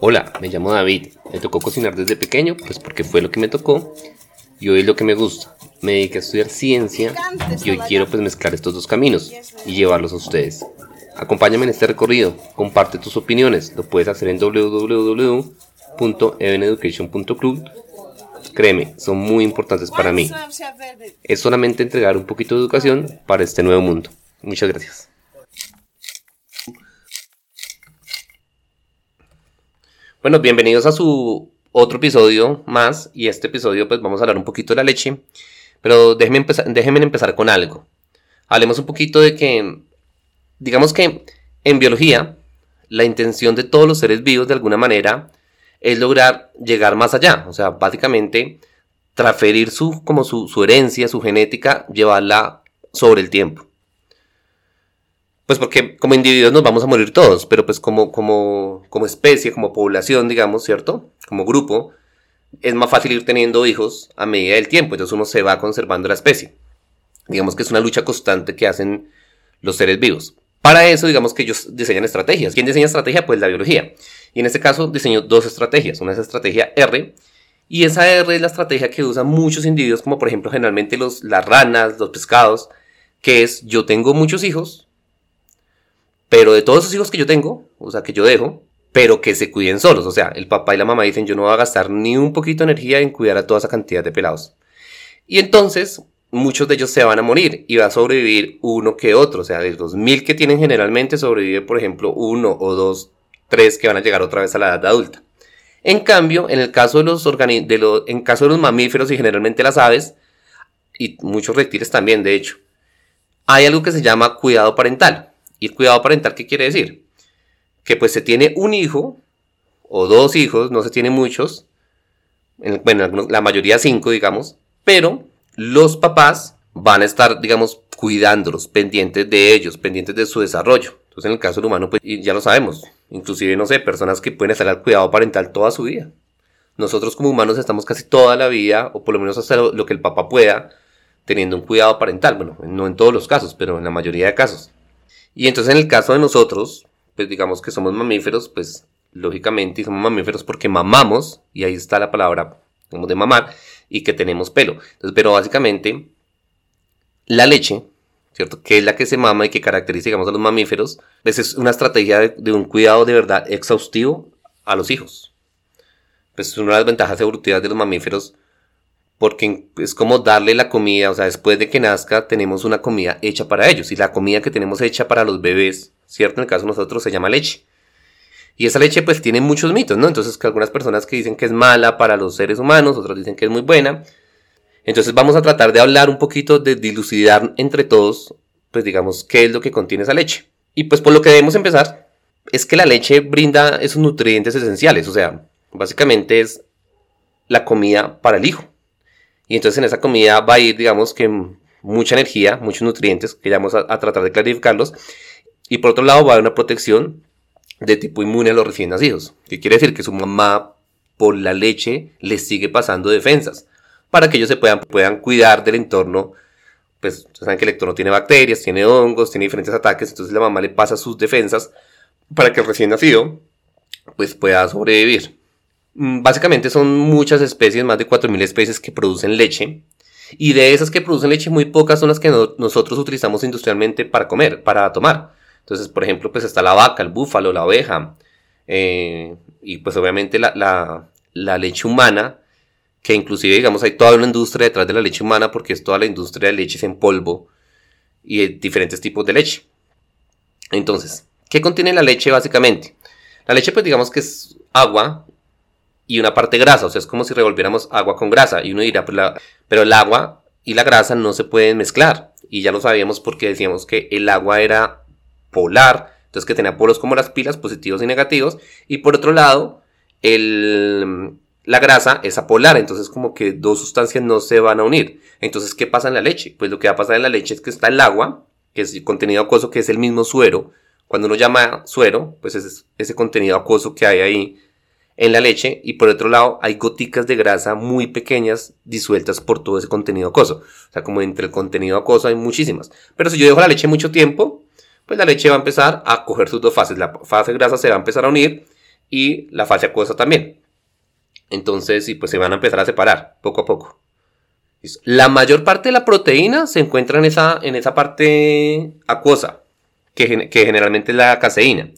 Hola, me llamo David. Me tocó cocinar desde pequeño, pues porque fue lo que me tocó y hoy es lo que me gusta. Me dediqué a estudiar ciencia y hoy quiero pues mezclar estos dos caminos y llevarlos a ustedes. Acompáñame en este recorrido, comparte tus opiniones, lo puedes hacer en www.eveneducation.club. Créeme, son muy importantes para mí. Es solamente entregar un poquito de educación para este nuevo mundo. Muchas gracias. Bueno, bienvenidos a su otro episodio más y este episodio pues vamos a hablar un poquito de la leche, pero déjenme empezar, empezar con algo. Hablemos un poquito de que, digamos que en biología, la intención de todos los seres vivos de alguna manera es lograr llegar más allá, o sea, básicamente transferir su, como su, su herencia, su genética, llevarla sobre el tiempo. Pues porque como individuos nos vamos a morir todos, pero pues como, como, como especie, como población, digamos, ¿cierto? Como grupo, es más fácil ir teniendo hijos a medida del tiempo, entonces uno se va conservando la especie. Digamos que es una lucha constante que hacen los seres vivos. Para eso, digamos que ellos diseñan estrategias. ¿Quién diseña estrategia? Pues la biología. Y en este caso diseñó dos estrategias. Una es estrategia R, y esa R es la estrategia que usan muchos individuos, como por ejemplo generalmente los, las ranas, los pescados, que es yo tengo muchos hijos, pero de todos esos hijos que yo tengo, o sea, que yo dejo, pero que se cuiden solos. O sea, el papá y la mamá dicen, yo no voy a gastar ni un poquito de energía en cuidar a toda esa cantidad de pelados. Y entonces, muchos de ellos se van a morir y va a sobrevivir uno que otro. O sea, de los mil que tienen generalmente, sobrevive, por ejemplo, uno o dos, tres que van a llegar otra vez a la edad adulta. En cambio, en el caso de los, de en caso de los mamíferos y generalmente las aves, y muchos reptiles también, de hecho, hay algo que se llama cuidado parental. ¿Y el cuidado parental qué quiere decir? Que pues se tiene un hijo o dos hijos, no se tiene muchos, bueno, la mayoría cinco, digamos, pero los papás van a estar, digamos, cuidándolos, pendientes de ellos, pendientes de su desarrollo. Entonces, en el caso del humano, pues ya lo sabemos, inclusive, no sé, personas que pueden estar al cuidado parental toda su vida. Nosotros como humanos estamos casi toda la vida, o por lo menos hasta lo que el papá pueda, teniendo un cuidado parental. Bueno, no en todos los casos, pero en la mayoría de casos. Y entonces en el caso de nosotros, pues digamos que somos mamíferos, pues lógicamente somos mamíferos porque mamamos, y ahí está la palabra como de mamar, y que tenemos pelo. Entonces, pero básicamente la leche, ¿cierto? Que es la que se mama y que caracteriza, digamos, a los mamíferos, pues es una estrategia de, de un cuidado de verdad exhaustivo a los hijos. Pues es una de las ventajas evolutivas de los mamíferos porque es como darle la comida, o sea, después de que nazca tenemos una comida hecha para ellos y la comida que tenemos hecha para los bebés, ¿cierto? En el caso de nosotros se llama leche. Y esa leche pues tiene muchos mitos, ¿no? Entonces que algunas personas que dicen que es mala para los seres humanos, otros dicen que es muy buena. Entonces vamos a tratar de hablar un poquito, de dilucidar entre todos, pues digamos, qué es lo que contiene esa leche. Y pues por lo que debemos empezar es que la leche brinda esos nutrientes esenciales, o sea, básicamente es la comida para el hijo. Y entonces en esa comida va a ir, digamos que mucha energía, muchos nutrientes, que ya vamos a, tratar de clarificarlos. Y por otro lado va a haber una protección de tipo inmune a los recién nacidos. Que quiere decir que su mamá por la leche les sigue pasando defensas. Para que ellos se puedan, puedan cuidar del entorno. Pues saben que el entorno tiene bacterias, tiene hongos, tiene diferentes ataques. Entonces la mamá le pasa sus defensas para que el recién nacido pues pueda sobrevivir. Mm, básicamente son muchas especies, más de 4.000 especies que producen leche. Y de esas que producen leche, muy pocas son las que nosotros utilizamos industrialmente para comer, para tomar. Entonces, por ejemplo, pues está la vaca, el búfalo, la oveja. Eh, y pues obviamente la, leche humana, que inclusive, digamos, hay toda una industria detrás de la leche humana porque es toda la industria de leches en polvo y de diferentes tipos de leche. Entonces, ¿qué contiene la leche básicamente? La leche, pues digamos que es agua y una parte grasa, o sea, es como si revolviéramos agua con grasa y uno dirá, pues pero el agua y la grasa no se pueden mezclar y ya lo sabíamos porque decíamos que el agua era polar, entonces que tenía polos como las pilas, positivos y negativos, y por otro lado, el, la grasa es apolar, entonces como que dos sustancias no se van a unir. Entonces, ¿qué pasa en la leche? Pues lo que va a pasar en la leche es que está el agua, que es contenido acuoso, que es el mismo suero. Cuando uno llama suero, pues es ese contenido acuoso que hay ahí en la leche y por otro lado hay goticas de grasa muy pequeñas disueltas por todo ese contenido acuoso. O sea, como entre el contenido acuoso hay muchísimas. Pero si yo dejo la leche mucho tiempo, pues la leche va a empezar a coger sus dos fases. La fase grasa se va a empezar a unir y la fase acuosa también. Entonces, sí, pues se van a empezar a separar poco a poco. La mayor parte de la proteína se encuentra en esa, en esa parte acuosa, que, que generalmente es la caseína.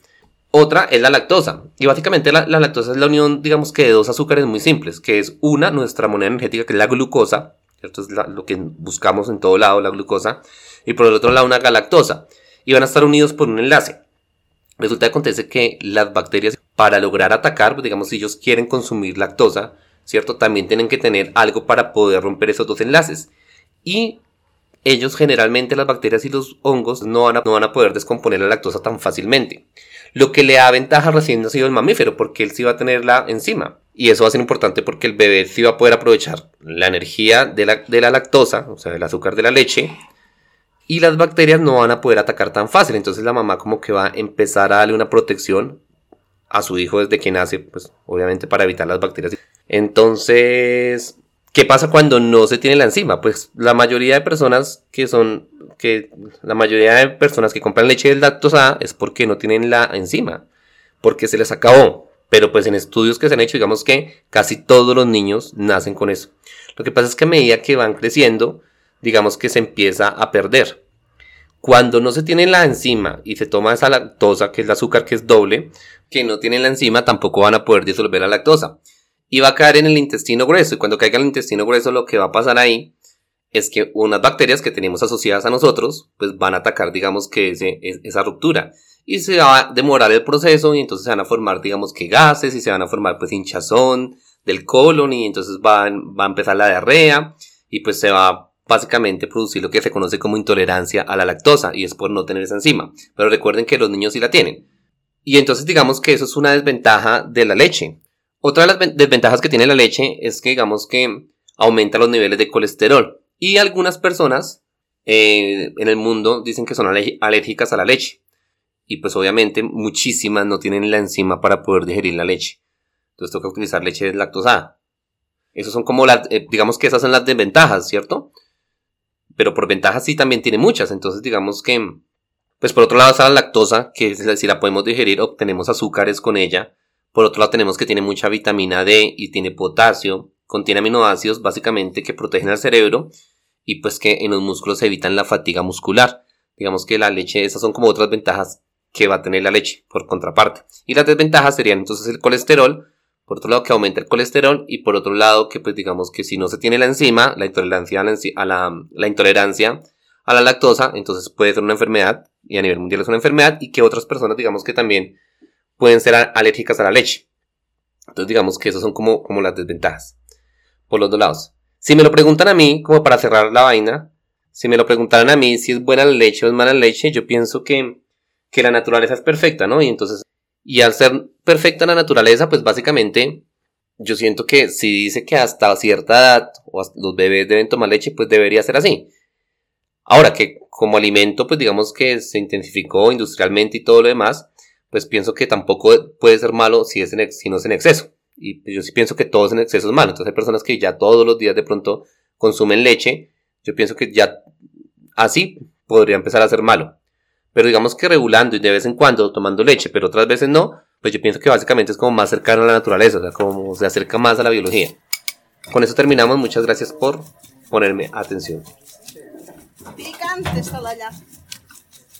Otra es la lactosa. Y básicamente la, lactosa es la unión, digamos que de dos azúcares muy simples, que es una, nuestra moneda energética, que es la glucosa, ¿cierto? Es lo que buscamos en todo lado, la glucosa. Y por el otro lado, una galactosa. Y van a estar unidos por un enlace. Resulta que acontece que las bacterias, para lograr atacar, pues, digamos, si ellos quieren consumir lactosa, ¿cierto? También tienen que tener algo para poder romper esos dos enlaces. Y ellos generalmente, las bacterias y los hongos, no van a, no van a poder descomponer la lactosa tan fácilmente. Lo que le da ventaja recién nacido el mamífero, porque él sí va a tenerla encima. Y eso va a ser importante porque el bebé sí va a poder aprovechar la energía de la, de la lactosa, o sea, del azúcar de la leche, y las bacterias no van a poder atacar tan fácil. Entonces la mamá como que va a empezar a darle una protección a su hijo desde que nace, pues obviamente para evitar las bacterias. Entonces, ¿qué pasa cuando no se tiene la enzima? Pues la mayoría de personas que son, que la mayoría de personas que compran leche de lactosa es porque no tienen la enzima, porque se les acabó. Pero pues en estudios que se han hecho, digamos que casi todos los niños nacen con eso. Lo que pasa es que a medida que van creciendo, digamos que se empieza a perder. Cuando no se tiene la enzima y se toma esa lactosa, que es el azúcar que es doble, que no tienen la enzima, tampoco van a poder disolver la lactosa. Y va a caer en el intestino grueso. Y cuando caiga en el intestino grueso, lo que va a pasar ahí es que unas bacterias que tenemos asociadas a nosotros, pues van a atacar, digamos que esa ruptura. Y se va a demorar el proceso y entonces se van a formar, digamos que gases y se van a formar pues hinchazón del colon y entonces va, va a empezar la diarrea y pues se va básicamente producir lo que se conoce como intolerancia a la lactosa y es por no tener esa enzima. Pero recuerden que los niños sí la tienen. Y entonces digamos que eso es una desventaja de la leche. Otra de las desventajas que tiene la leche es que digamos que aumenta los niveles de colesterol. Y algunas personas eh, en el mundo dicen que son alérgicas a la leche. Y pues obviamente muchísimas no tienen la enzima para poder digerir la leche. Entonces toca utilizar leche lactosada. Esos son como las, eh, digamos que esas son las desventajas, ¿cierto? pero por ventajas sí también tiene muchas. Entonces, digamos que, pues por otro lado está la lactosa, que si la podemos digerir, obtenemos azúcares con ella. Por otro lado tenemos que tiene mucha vitamina D y tiene potasio, contiene aminoácidos básicamente que protegen al cerebro y pues que en los músculos evitan la fatiga muscular. Digamos que la leche, esas son como otras ventajas que va a tener la leche por contraparte. Y las desventajas serían entonces el colesterol, por otro lado que aumenta el colesterol y por otro lado que pues digamos que si no se tiene la enzima, la intolerancia a la, la, intolerancia a la lactosa, entonces puede ser una enfermedad y a nivel mundial es una enfermedad y que otras personas digamos que también pueden ser alérgicas a la leche. Entonces digamos que esas son como, como las desventajas por los dos lados. Si me lo preguntan a mí, como para cerrar la vaina, si me lo preguntaran a mí si es buena la leche o es mala la leche, yo pienso que, que la naturaleza es perfecta, ¿no? Y entonces y al ser perfecta la naturaleza, pues básicamente yo siento que si dice que hasta cierta edad los bebés deben tomar leche, pues debería ser así. Ahora que como alimento, pues digamos que se intensificó industrialmente y todo lo demás, pues pienso que tampoco puede ser malo si, es en, si no es en exceso. Y pues yo sí pienso que todo es en exceso es malo. Entonces hay personas que ya todos los días de pronto consumen leche. Yo pienso que ya así podría empezar a ser malo. Pero digamos que regulando y de vez en cuando tomando leche, pero otras veces no, pues yo pienso que básicamente es como más cercano a la naturaleza, o sea, como se acerca más a la biología. Con eso terminamos, muchas gracias por ponerme atención. Picante está